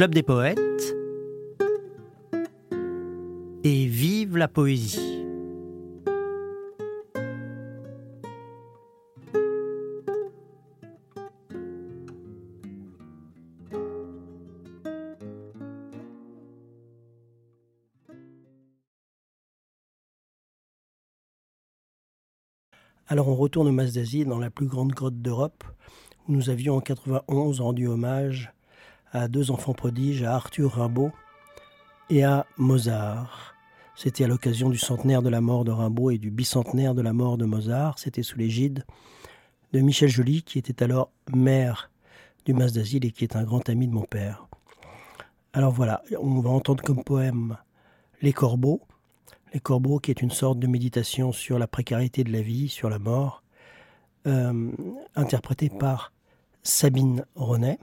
Club des poètes et vive la poésie. Alors on retourne au Mas d'Asie, dans la plus grande grotte d'Europe, où nous avions en 91 rendu hommage à deux enfants prodiges, à Arthur Rimbaud et à Mozart. C'était à l'occasion du centenaire de la mort de Rimbaud et du bicentenaire de la mort de Mozart. C'était sous l'égide de Michel Joly, qui était alors maire du Mas d'Asile et qui est un grand ami de mon père. Alors voilà, on va entendre comme poème Les Corbeaux. Les Corbeaux, qui est une sorte de méditation sur la précarité de la vie, sur la mort, euh, interprété par Sabine Renet.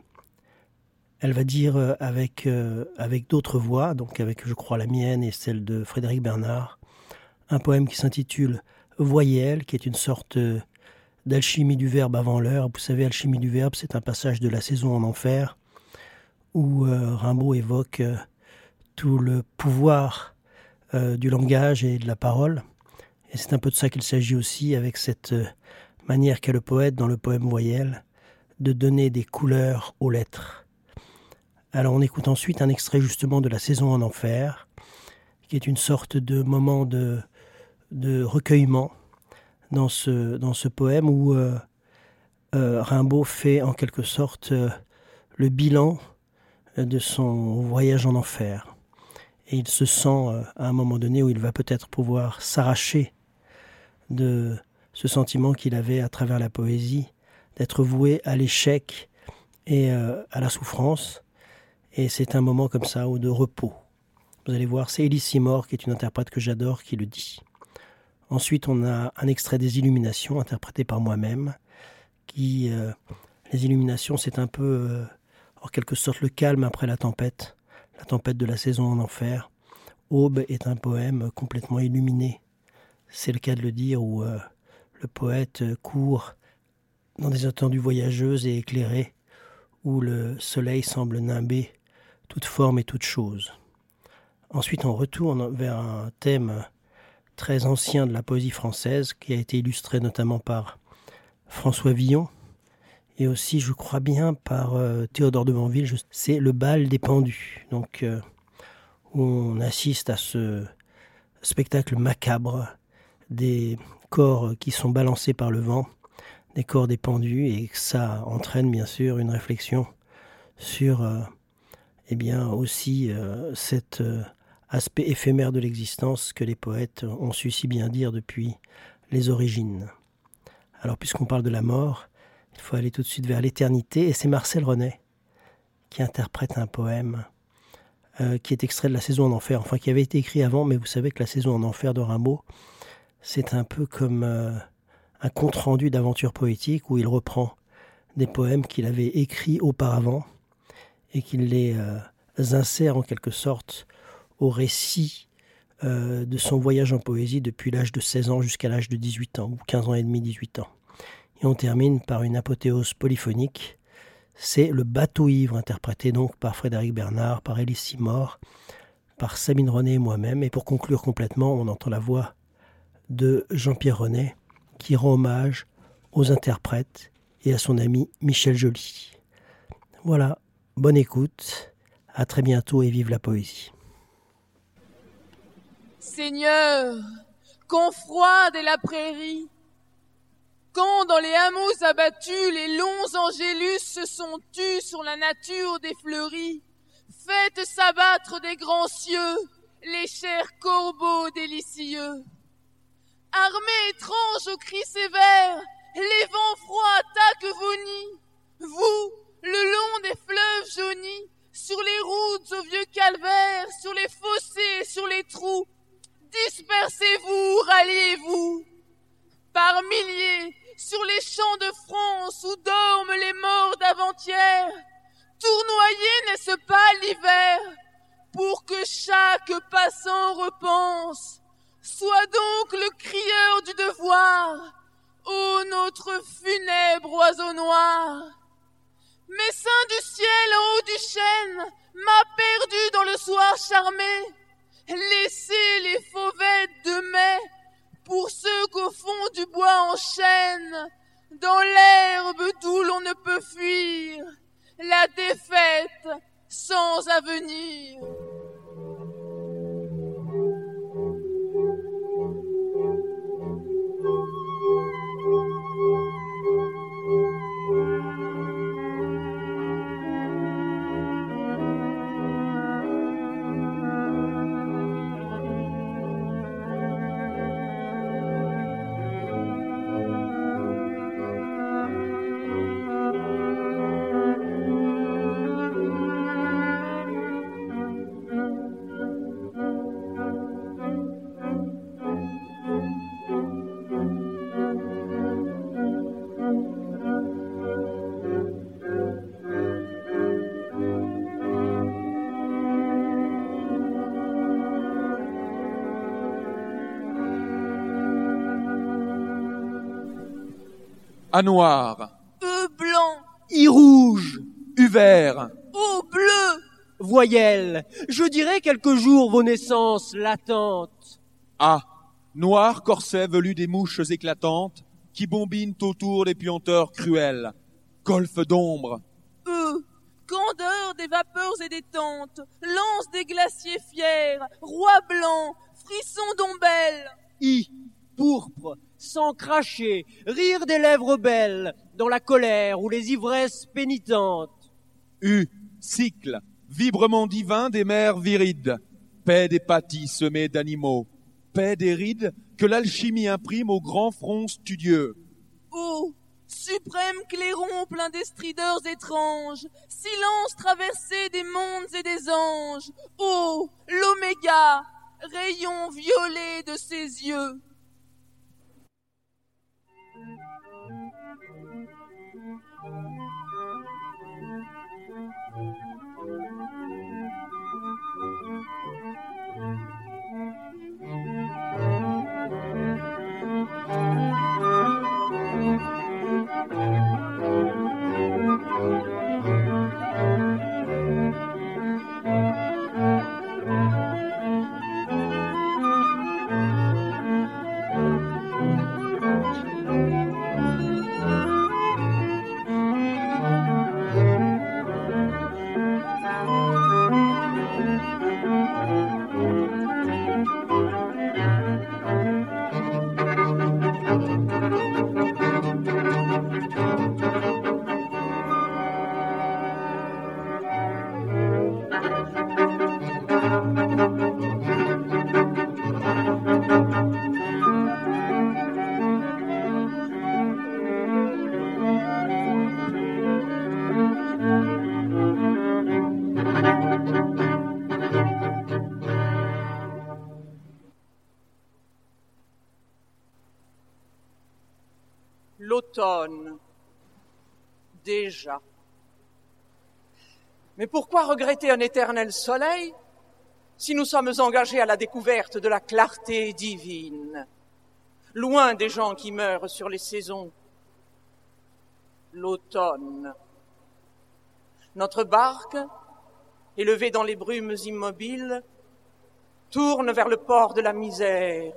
Elle va dire euh, avec, euh, avec d'autres voix, donc avec je crois la mienne et celle de Frédéric Bernard, un poème qui s'intitule Voyelle, qui est une sorte euh, d'alchimie du verbe avant l'heure. Vous savez, alchimie du verbe, c'est un passage de la saison en enfer, où Rimbaud évoque tout le pouvoir du langage et de la parole. Et c'est un peu de ça qu'il s'agit aussi avec cette manière qu'a le poète dans le poème Voyelle de donner des couleurs aux lettres. Alors on écoute ensuite un extrait justement de La saison en enfer, qui est une sorte de moment de, recueillement dans ce, dans ce poème où euh, euh, Rimbaud fait en quelque sorte euh, le bilan de son voyage en enfer. Et il se sent à un moment donné où il va peut-être pouvoir s'arracher de ce sentiment qu'il avait à travers la poésie, d'être voué à l'échec et à la souffrance, et c'est un moment comme ça, ou de repos. Vous allez voir, c'est Elise Seymour, qui est une interprète que j'adore, qui le dit. Ensuite, on a un extrait des Illuminations, interprété par moi-même, qui... Euh, les Illuminations, c'est un peu, euh, en quelque sorte, le calme après la tempête, la tempête de la saison en enfer. Aube est un poème complètement illuminé. C'est le cas de le dire, où euh, le poète court dans des attendues voyageuses et éclairées, où le soleil semble nimber toute forme et toute chose. Ensuite, on retourne vers un thème très ancien de la poésie française qui a été illustré notamment par François Villon et aussi, je crois bien, par euh, Théodore de Banville. C'est le bal des pendus. Donc, euh, on assiste à ce spectacle macabre des corps qui sont balancés par le vent, des corps des pendus, et ça entraîne bien sûr une réflexion sur euh, eh bien aussi euh, cet euh, aspect éphémère de l'existence que les poètes ont su si bien dire depuis les origines. Alors puisqu'on parle de la mort, il faut aller tout de suite vers l'éternité, et c'est Marcel René qui interprète un poème euh, qui est extrait de la saison en enfer, enfin qui avait été écrit avant, mais vous savez que la saison en enfer de Rimbaud, c'est un peu comme un compte-rendu d'aventure poétique où il reprend des poèmes qu'il avait écrits auparavant et qu'il les euh, insère en quelque sorte au récit euh, de son voyage en poésie depuis l'âge de 16 ans jusqu'à l'âge de 18 ans, ou 15 ans et demi, 18 ans. Et on termine par une apothéose polyphonique. C'est le bateau ivre, interprété donc par Frédéric Bernard, par Elie Simor, par Sabine René et moi-même. Et pour conclure complètement, on entend la voix de Jean-Pierre René, qui rend hommage aux interprètes et à son ami Michel Joly. Voilà, Bonne écoute, à très bientôt et vive la poésie. Seigneur, quand froide est la prairie, quand dans les hameaux abattus les longs angélus se sont tus sur la nature des fleuries, faites s'abattre des grands cieux les chers corbeaux délicieux. Armée étrange aux cris sévères, les vents froids attaquent vos nids, vous, le long des fleuves jaunis, sur les routes au vieux calvaire, sur les fossés, sur les trous. Dispersez-vous, ralliez-vous. Par milliers, sur les champs de France où dorment les morts d'avant-hier, tournoyez n'est-ce pas l'hiver, pour que chaque passant repense, soit donc le crieur du devoir, ô notre funèbre oiseau noir. Mais l'essaim du ciel en haut du chêne m'a perdu dans le soir charmé. Laissez les fauvettes de mai pour ceux qu'au fond du bois enchaînent, dans l'herbe d'où l'on ne peut fuir, la défaite sans avenir. A noir, E blanc, I rouge, U vert, O bleu, voyelle, je dirais quelques jours vos naissances latentes. A noir corset velu des mouches éclatantes qui bombinent autour des puanteurs cruels. Golfe d'ombre, E candeur des vapeurs et des tentes, lance des glaciers fiers, roi blanc, frisson d'ombelle. I, pourpre, sans cracher, rire des lèvres belles, dans la colère ou les ivresses pénitentes. U cycle, vibrement divin des mers virides. Paix des pâtis semés d'animaux. Paix des rides que l'alchimie imprime au grand front studieux. O suprême clairon plein d'estrideurs étranges, silence traversé des mondes et des anges. O l'oméga, rayon violet de ses yeux. Regretter un éternel soleil si nous sommes engagés à la découverte de la clarté divine, loin des gens qui meurent sur les saisons L'automne. Notre barque, élevée dans les brumes immobiles, tourne vers le port de la misère,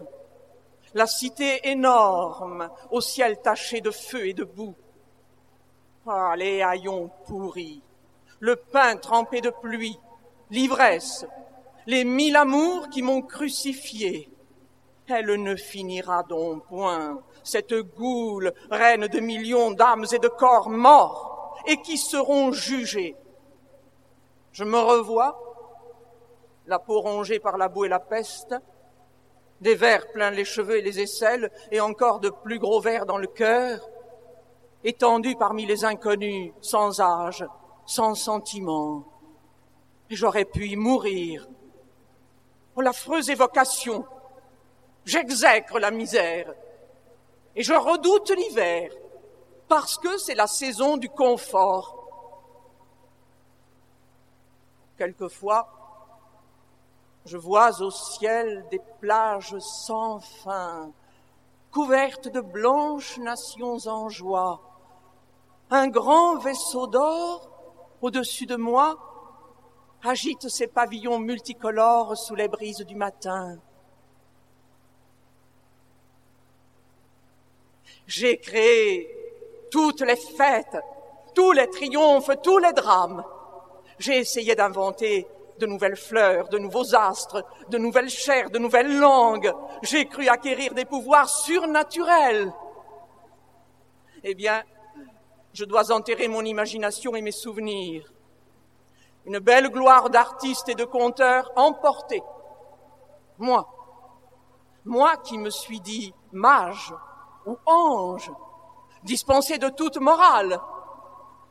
la cité énorme au ciel taché de feu et de boue. Ah, les haillons pourris, le pain trempé de pluie, l'ivresse, les mille amours qui m'ont crucifié. Elle ne finira donc point, cette goule, reine de millions d'âmes et de corps morts, et qui seront jugés. Je me revois, la peau rongée par la boue et la peste, des vers pleins les cheveux et les aisselles, et encore de plus gros vers dans le cœur, étendu parmi les inconnus, sans âge, sans sentiment. J'aurais pu y mourir. Oh, l'affreuse évocation. J'exècre la misère. Et je redoute l'hiver, parce que c'est la saison du confort. Quelquefois, je vois au ciel des plages sans fin, couvertes de blanches nations en joie, un grand vaisseau d'or au-dessus de moi, agite ses pavillons multicolores sous les brises du matin. J'ai créé toutes les fêtes, tous les triomphes, tous les drames. J'ai essayé d'inventer de nouvelles fleurs, de nouveaux astres, de nouvelles chairs, de nouvelles langues. J'ai cru acquérir des pouvoirs surnaturels. Eh bien, je dois enterrer mon imagination et mes souvenirs. Une belle gloire d'artiste et de conteur emportée. Moi, moi qui me suis dit mage ou ange, dispensé de toute morale,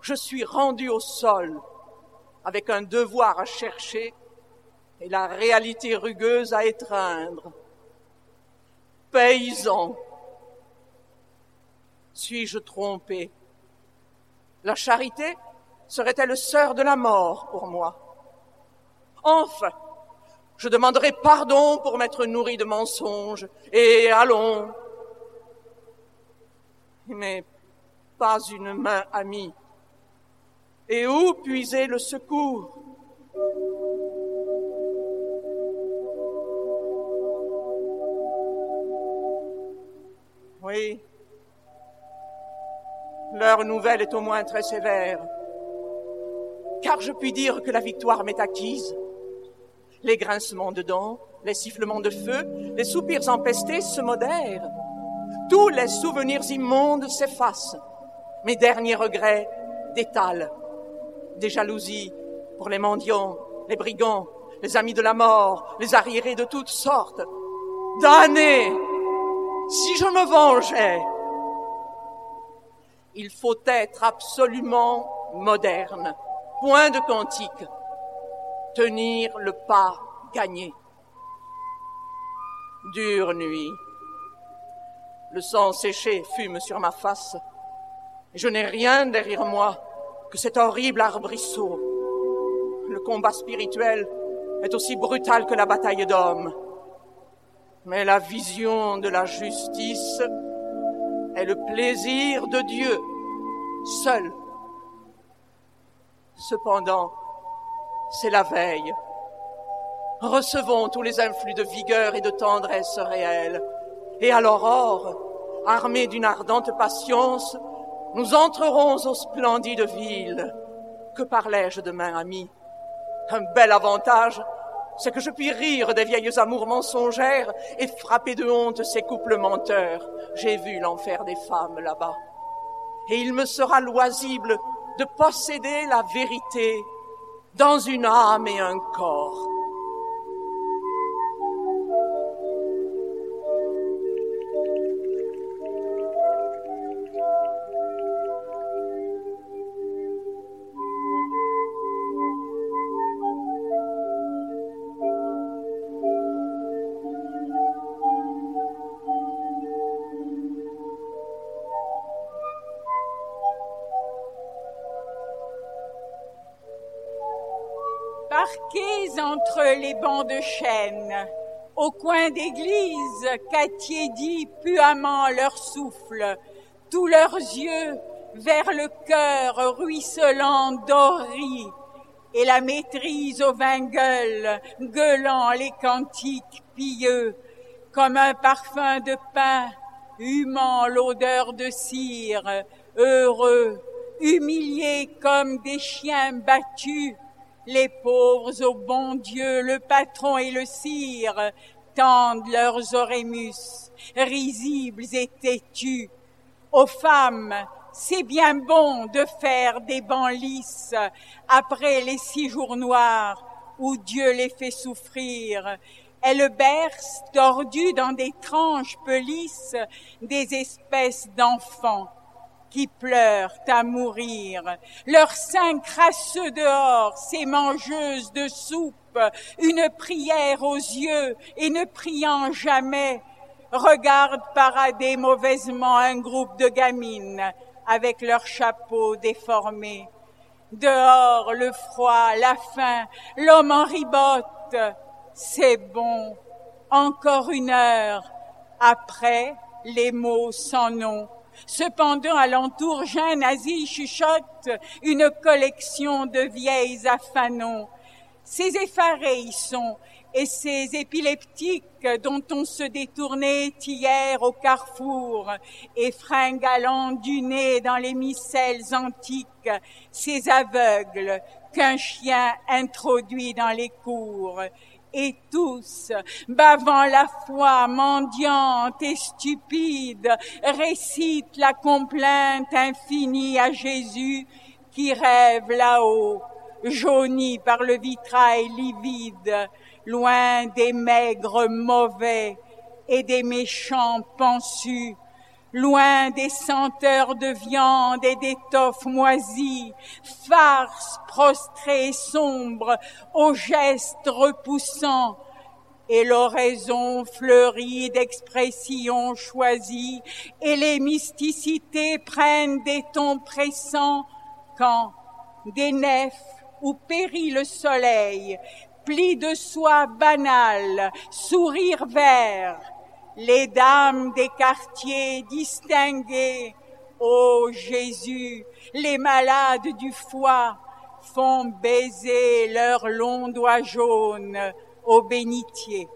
je suis rendu au sol avec un devoir à chercher et la réalité rugueuse à étreindre. Paysan, suis-je trompé? La charité serait-elle sœur de la mort pour moi? Enfin, je demanderai pardon pour m'être nourri de mensonges, et allons. Mais pas une main amie. Et où puiser le secours? Oui, leur nouvelle est au moins très sévère, car je puis dire que la victoire m'est acquise. Les grincements de dents, les sifflements de feu, les soupirs empestés se modèrent. Tous les souvenirs immondes s'effacent. Mes derniers regrets détalent des jalousies pour les mendiants, les brigands, les amis de la mort, les arriérés de toutes sortes. Damnés Si je me vengeais, il faut être absolument moderne, point de quantique, tenir le pas gagné. Dure nuit, le sang séché fume sur ma face, je n'ai rien derrière moi que cet horrible arbrisseau. Le combat spirituel est aussi brutal que la bataille d'hommes. Mais la vision de la justice est le plaisir de Dieu seul. Cependant, c'est la veille. Recevons tous les influx de vigueur et de tendresse réelle. Et à l'aurore, armés d'une ardente patience, nous entrerons aux splendides villes. Que parlais-je demain, ami? Un bel avantage, c'est que je puis rire des vieilles amours mensongères et frapper de honte ces couples menteurs. J'ai vu l'enfer des femmes là-bas. Et il me sera loisible de posséder la vérité dans une âme et un corps. Entre les bancs de chêne, au coin d'église qu'attiédit puamment leur souffle, tous leurs yeux vers le cœur ruisselant d'ori, et la maîtrise au vin gueule, gueulant les cantiques pieux, comme un parfum de pain, humant l'odeur de cire, heureux, humiliés comme des chiens battus, les pauvres au bon Dieu, le patron et le sire, tendent leurs orémus, risibles et têtus. Aux femmes, c'est bien bon de faire des bancs lisses après les six jours noirs où Dieu les fait souffrir. Elles bercent, tordues dans des tranches pelisses, des espèces d'enfants qui pleurent à mourir, leurs seins crasseux dehors, ces mangeuses de soupe, une prière aux yeux et ne priant jamais, regardent parader mauvaisement un groupe de gamines avec leurs chapeaux déformés. Dehors, le froid, la faim, l'homme en ribote. C'est bon. Encore une heure. Après, les mots sans nom Cependant, alentour, Jean nazi chuchote une collection de vieilles affanons. Ces effarés y sont, et ces épileptiques dont on se détournait hier au carrefour, et fringalant du nez dans les micelles antiques, ces aveugles qu'un chien introduit dans les cours, et tous, bavant la foi mendiante et stupide, récitent la complainte infinie à Jésus qui rêve là-haut, jauni par le vitrail livide, loin des maigres mauvais et des méchants pensus, loin des senteurs de viande et d'étoffes moisies, farce prostrée et sombre, aux gestes repoussants, et l'oraison fleurie d'expressions choisies, et les mysticités prennent des tons pressants, quand des nefs où périt le soleil, plis de soie banale, sourire vert, les dames des quartiers distingués, ô Jésus, les malades du foie font baiser leurs longs doigts jaunes au bénitier.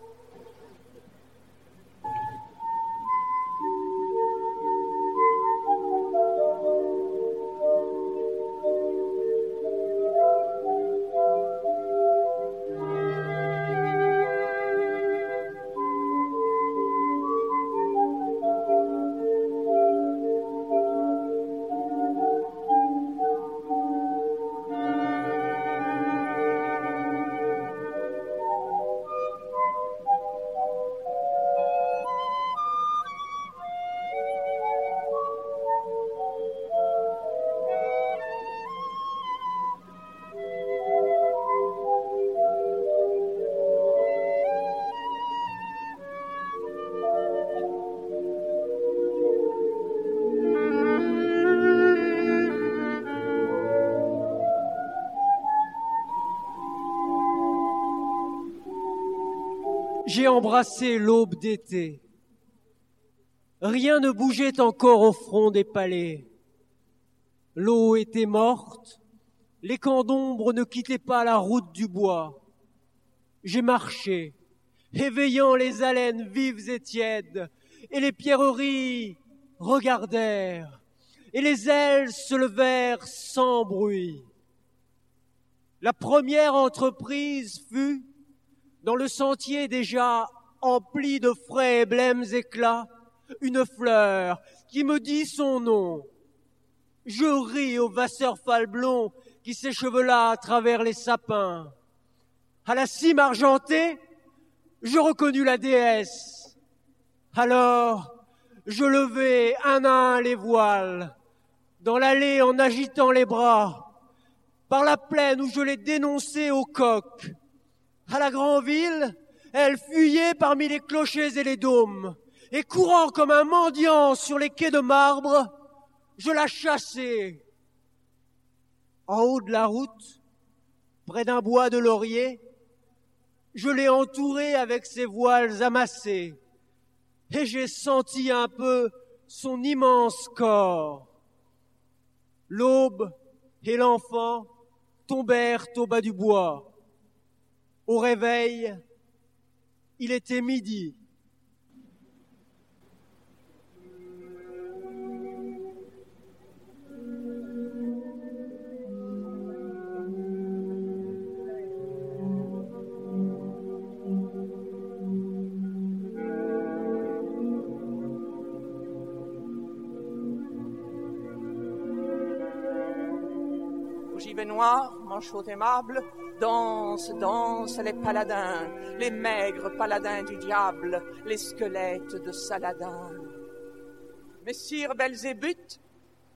J'ai embrassé l'aube d'été. Rien ne bougeait encore au front des palais. L'eau était morte, les camps d'ombre ne quittaient pas la route du bois. J'ai marché, éveillant les haleines vives et tièdes, et les pierreries regardèrent, et les ailes se levèrent sans bruit. La première entreprise fut dans le sentier déjà empli de frais et blêmes éclats, une fleur qui me dit son nom. Je ris au vasseur falblon qui s'échevela à travers les sapins. À la cime argentée, je reconnus la déesse. Alors, je levai un à un les voiles, dans l'allée en agitant les bras, par la plaine où je les dénonçais au coq, à la grande ville, elle fuyait parmi les clochers et les dômes, et courant comme un mendiant sur les quais de marbre, je la chassais. En haut de la route, près d'un bois de laurier, je l'ai entourée avec ses voiles amassés, et j'ai senti un peu son immense corps. L'aube et l'enfant tombèrent au bas du bois. Au réveil, il était midi. Au noir, manchot aimable, danse, danse les paladins, les maigres paladins du diable, les squelettes de Saladin. Messire Belzébuth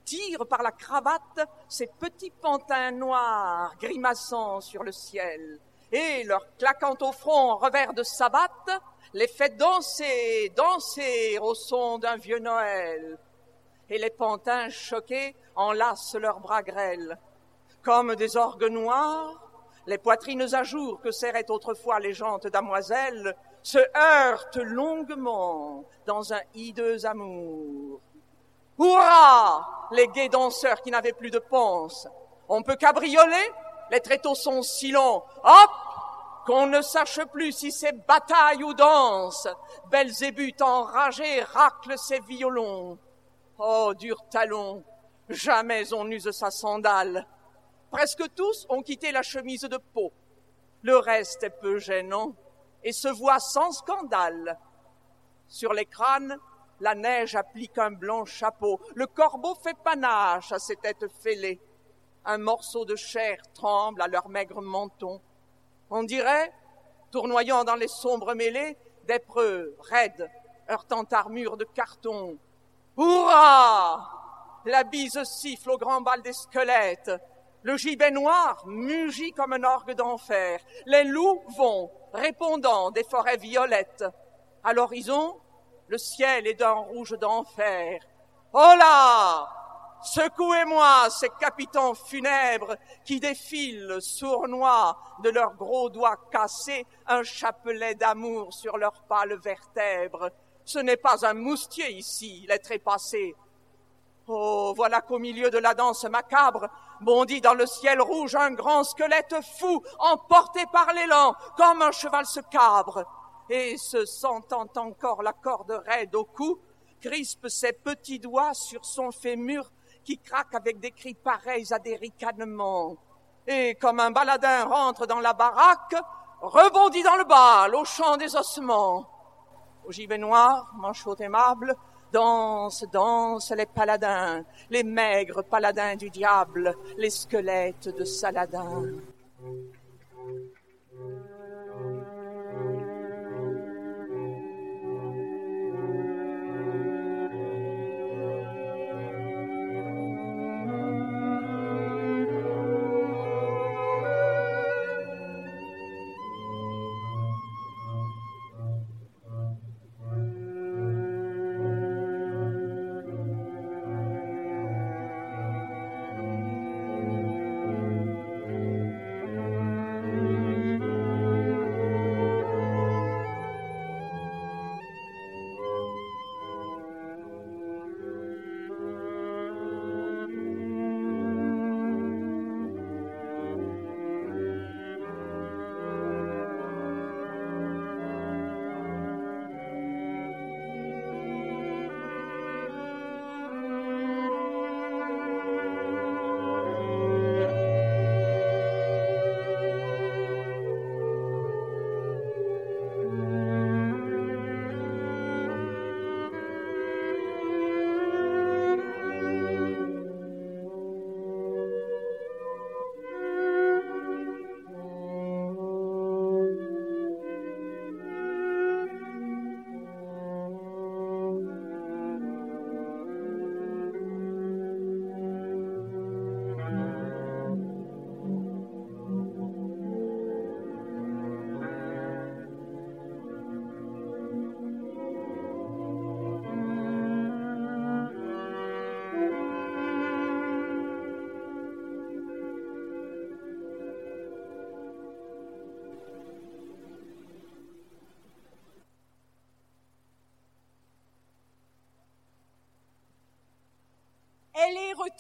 tire par la cravate ces petits pantins noirs grimaçant sur le ciel, et leur claquant au front en revers de sabbat, les fait danser, danser au son d'un vieux Noël. Et les pantins choqués enlacent leurs bras grêles. Comme des orgues noirs, les poitrines à jour que serraient autrefois les jantes damoiselles se heurtent longuement dans un hideux amour. Hurrah Les gais danseurs qui n'avaient plus de ponce. On peut cabrioler? Les tréteaux sont si longs. Hop Qu'on ne sache plus si c'est bataille ou danse. Belzébuth enragé racle ses violons. Oh, dur talon, jamais on n'use sa sandale. Presque tous ont quitté la chemise de peau. Le reste est peu gênant et se voit sans scandale. Sur les crânes, la neige applique un blanc chapeau. Le corbeau fait panache à ses têtes fêlées. Un morceau de chair tremble à leur maigre menton. On dirait, tournoyant dans les sombres mêlées, des raides, heurtant armure de carton. Hurrah! La bise siffle au grand bal des squelettes. Le gibet noir mugit comme un orgue d'enfer. Les loups vont, répondant des forêts violettes. À l'horizon, le ciel est d'un rouge d'enfer. Oh là! Secouez-moi ces capitans funèbres qui défilent sournois de leurs gros doigts cassés un chapelet d'amour sur leurs pâles vertèbres. Ce n'est pas un moustier ici, les trépassés. Oh, voilà qu'au milieu de la danse macabre bondit dans le ciel rouge un grand squelette fou, emporté par l'élan, comme un cheval se cabre et se sentant encore la corde raide au cou, crispe ses petits doigts sur son fémur qui craque avec des cris pareils à des ricanements. Et comme un baladin rentre dans la baraque, rebondit dans le bal au chant des ossements. Au gibet noir, manchot aimable, dansent, dansent les paladins, les maigres paladins du diable, les squelettes de Saladin.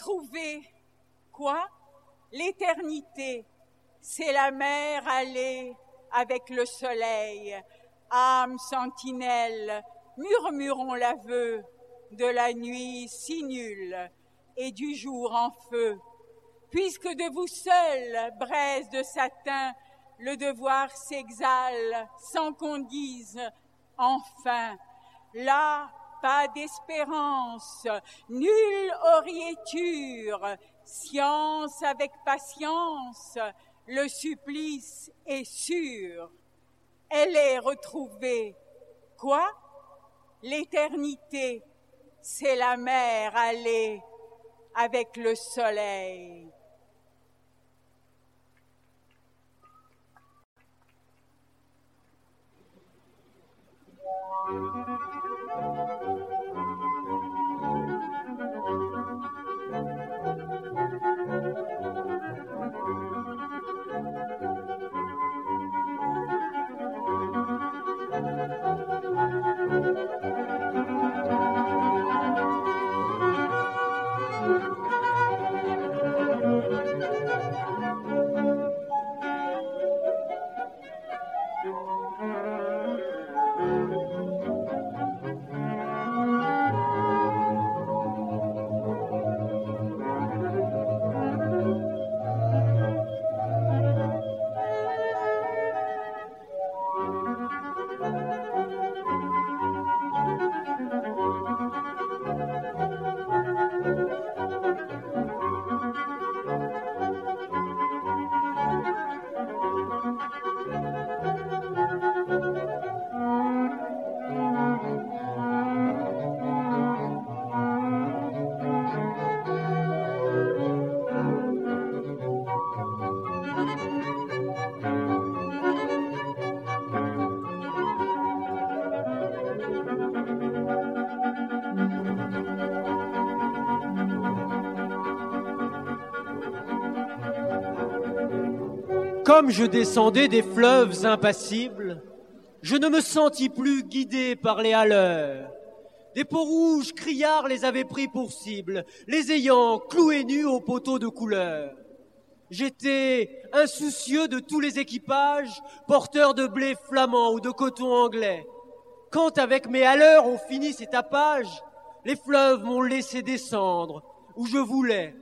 Retrouvée. Quoi? L'éternité. C'est la mer allée avec le soleil. Âme sentinelle, murmurons l'aveu de la nuit si nulle et du jour en feu. Puisque de vous seul, braise de satin, le devoir s'exhale sans qu'on dise enfin, là pas d'espérance, nulle oriéture, science avec patience, le supplice est sûr. Elle est retrouvée. Quoi? L'éternité, c'est la mer allée avec le soleil. Comme je descendais des fleuves impassibles, je ne me sentis plus guidé par les haleurs. Des peaux rouges criards les avaient pris pour cible, les ayant cloués nus aux poteaux de couleur. J'étais insoucieux de tous les équipages, porteurs de blé flamand ou de coton anglais. Quand avec mes haleurs on finit ces tapages, les fleuves m'ont laissé descendre où je voulais.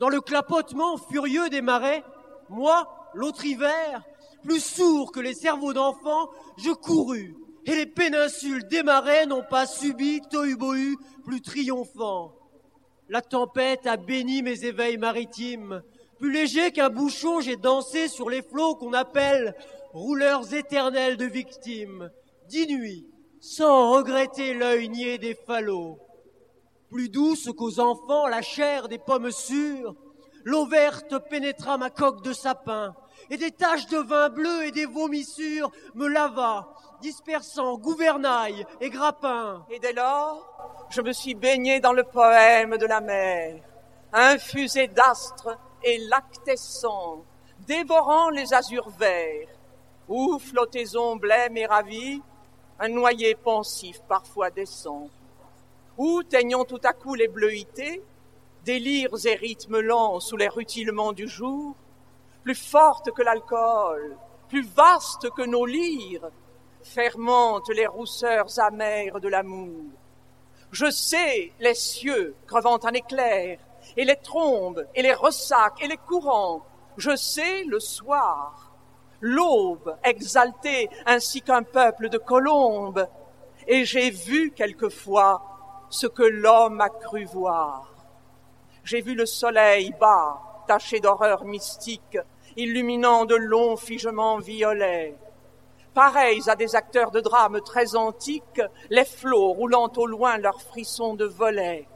Dans le clapotement furieux des marais, moi, l'autre hiver, plus sourd que les cerveaux d'enfants, je courus, et les péninsules des marais n'ont pas subi tohu plus triomphant. La tempête a béni mes éveils maritimes, plus légers qu'un bouchon, j'ai dansé sur les flots qu'on appelle rouleurs éternels de victimes, dix nuits, sans regretter l'œil niais des falots. Plus douce qu'aux enfants la chair des pommes sûres, l'eau verte pénétra ma coque de sapin, et des taches de vin bleu et des vomissures me lava, dispersant gouvernail et grappin. Et dès lors, je me suis baigné dans le poème de la mer, infusé d'astres et lactescent, dévorant les azurs verts, où flottaison blême et ravie, un noyer pensif parfois descend, où teignant tout à coup les bleuités, délires et rythmes lents sous les rutilements du jour, plus forte que l'alcool, plus vaste que nos lyres, fermentent les rousseurs amères de l'amour. Je sais les cieux crevant un éclair, et les trombes, et les ressacs, et les courants. Je sais le soir, l'aube exaltée ainsi qu'un peuple de colombes, et j'ai vu quelquefois ce que l'homme a cru voir. J'ai vu le soleil bas, taché d'horreur mystique, illuminant de longs figements violets. Pareils à des acteurs de drames très antiques, les flots roulant au loin leurs frissons de volets.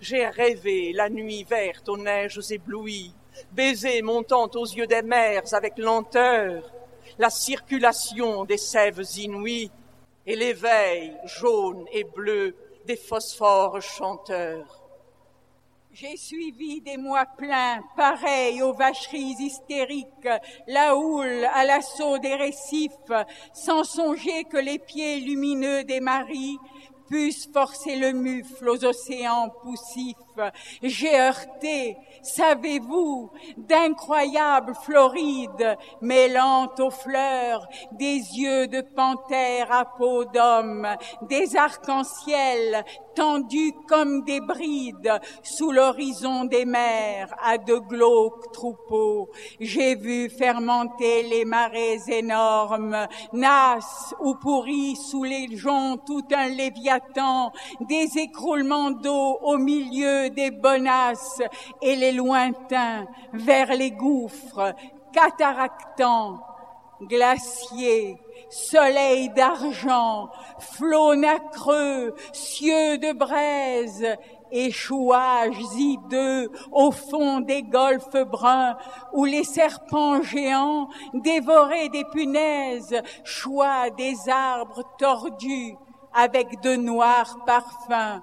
J'ai rêvé la nuit verte aux neiges éblouies, baiser montant aux yeux des mers avec lenteur, la circulation des sèves inouïes et l'éveil jaune et bleu des phosphores chanteurs. J'ai suivi des mois pleins, pareils aux vacheries hystériques, la houle à l'assaut des récifs, sans songer que les pieds lumineux des maris puissent forcer le mufle aux océans poussifs. J'ai heurté, savez-vous, d'incroyables Florides mêlant aux fleurs des yeux de panthère à peau d'homme, des arcs-en-ciel tendus comme des brides sous l'horizon des mers à de glauques troupeaux. J'ai vu fermenter les marées énormes, nasses ou pourris sous les joncs tout un léviathan, des écroulements d'eau au milieu des bonasses et les lointains vers les gouffres, cataractants, glaciers, soleil d'argent, flots nacreux, cieux de braise, échouages hideux au fond des golfes bruns où les serpents géants dévoraient des punaises, choix des arbres tordus avec de noirs parfums.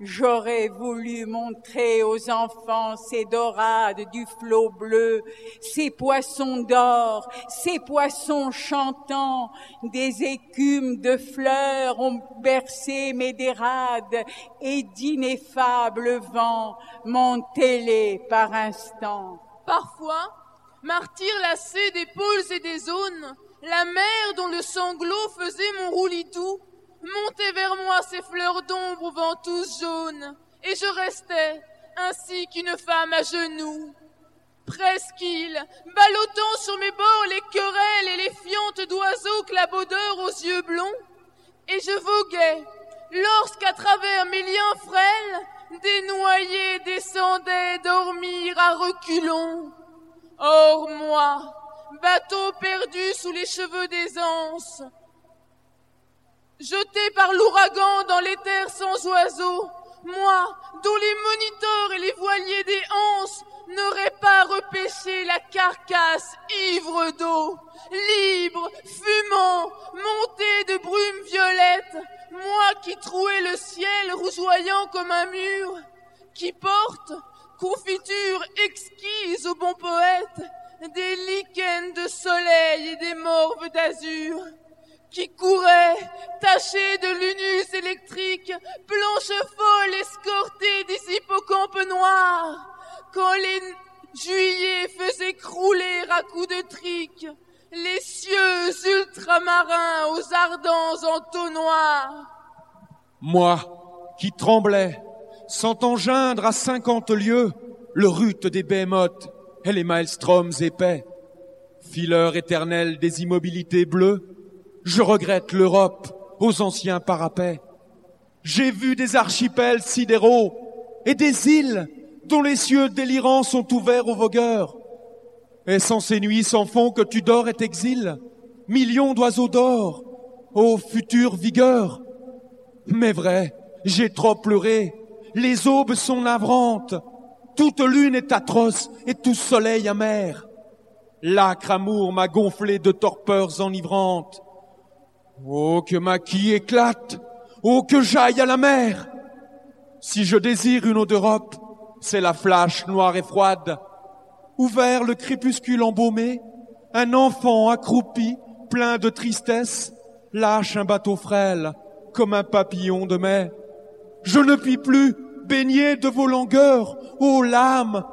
J'aurais voulu montrer aux enfants ces dorades du flot bleu, ces poissons d'or, ces poissons chantants, des écumes de fleurs ont bercé mes dérades et d'ineffables vents m'ont ailé par instants. Parfois, martyr lassé des pôles et des zones, la mer dont le sanglot faisait mon roulis-doux montaient vers moi ces fleurs d'ombre aux ventouses jaunes, et je restais ainsi qu'une femme à genoux. Presqu'île, ballottant sur mes bords les querelles et les fientes d'oiseaux clabaudeurs aux yeux blonds, et je voguais, lorsqu'à travers mes liens frêles, des noyés descendaient dormir à reculons. Or moi, bateau perdu sous les cheveux des anses, Jeté par l'ouragan dans les terres sans oiseaux, moi, dont les moniteurs et les voiliers des anses n'auraient pas pêcher la carcasse ivre d'eau, libre, fumant, monté de brume violette, moi qui trouais le ciel rougeoyant comme un mur, qui porte, confiture exquise au bon poète, des lichens de soleil et des morves d'azur, qui courait, taché de lunus électriques, planche folle escortée des hippocampes noirs, quand les juillets faisaient crouler à coups de trique les cieux ultramarins aux ardents entonnoirs. Moi, qui tremblais, sentant geindre à cinquante lieues le rut des behemoths et les maelstroms épais, fileur éternel des immobilités bleues, je regrette l'Europe aux anciens parapets. J'ai vu des archipels sidéraux et des îles dont les cieux délirants sont ouverts aux vogueurs. Et sans ces nuits sans fond que tu dors et t'exiles, millions d'oiseaux d'or, ô future vigueur. Mais vrai, j'ai trop pleuré, les aubes sont navrantes, toute lune est atroce et tout soleil amer. L'âcre amour m'a gonflé de torpeurs enivrantes. Oh, que ma quille éclate! Oh, que j'aille à la mer! Si je désire une eau d'Europe, c'est la flash noire et froide. Ouvert le crépuscule embaumé, un enfant accroupi, plein de tristesse, lâche un bateau frêle, comme un papillon de mai. Je ne puis plus baigner de vos langueurs, ô lames,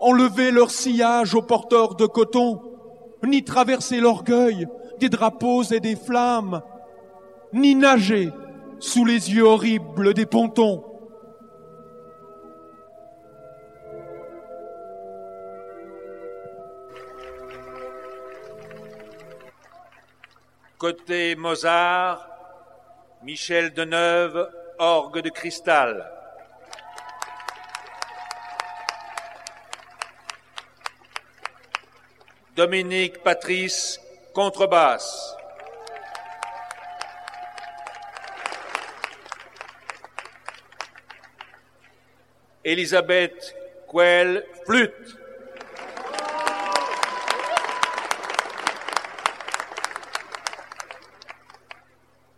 enlever leur sillage aux porteurs de coton, ni traverser l'orgueil des drapeaux et des flammes, ni nager sous les yeux horribles des pontons. Côté Mozart, Michel Deneuve, orgue de cristal. Dominique Patrice, contrebasse. Elisabeth Quell, flûte.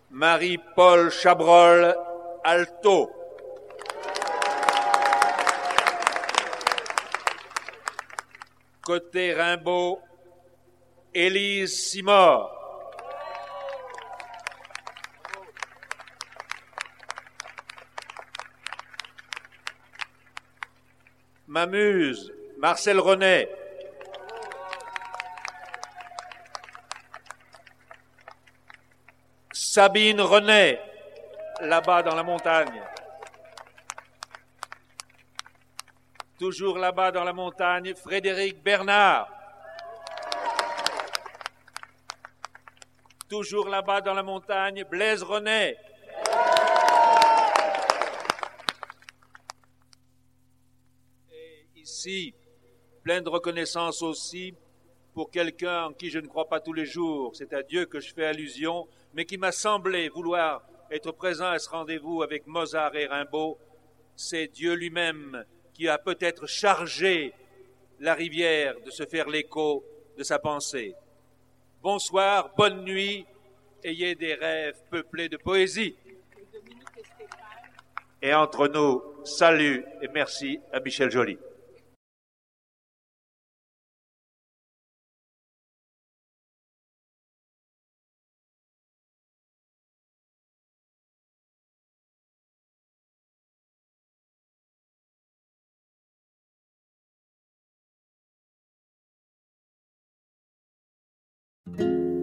Marie-Paul Chabrol, alto. Côté Rimbaud, Élise Simard. M'amuse, Marcel René. Sabine René, là-bas dans la montagne. Toujours là-bas dans la montagne, Frédéric Bernard. Toujours là-bas dans la montagne, Blaise René. Et ici, plein de reconnaissance aussi pour quelqu'un en qui je ne crois pas tous les jours. C'est à Dieu que je fais allusion, mais qui m'a semblé vouloir être présent à ce rendez-vous avec Mozart et Rimbaud. C'est Dieu lui-même qui a peut-être chargé la rivière de se faire l'écho de sa pensée. Bonsoir, bonne nuit, ayez des rêves peuplés de poésie. Et entre nous, salut et merci à Michel Joly.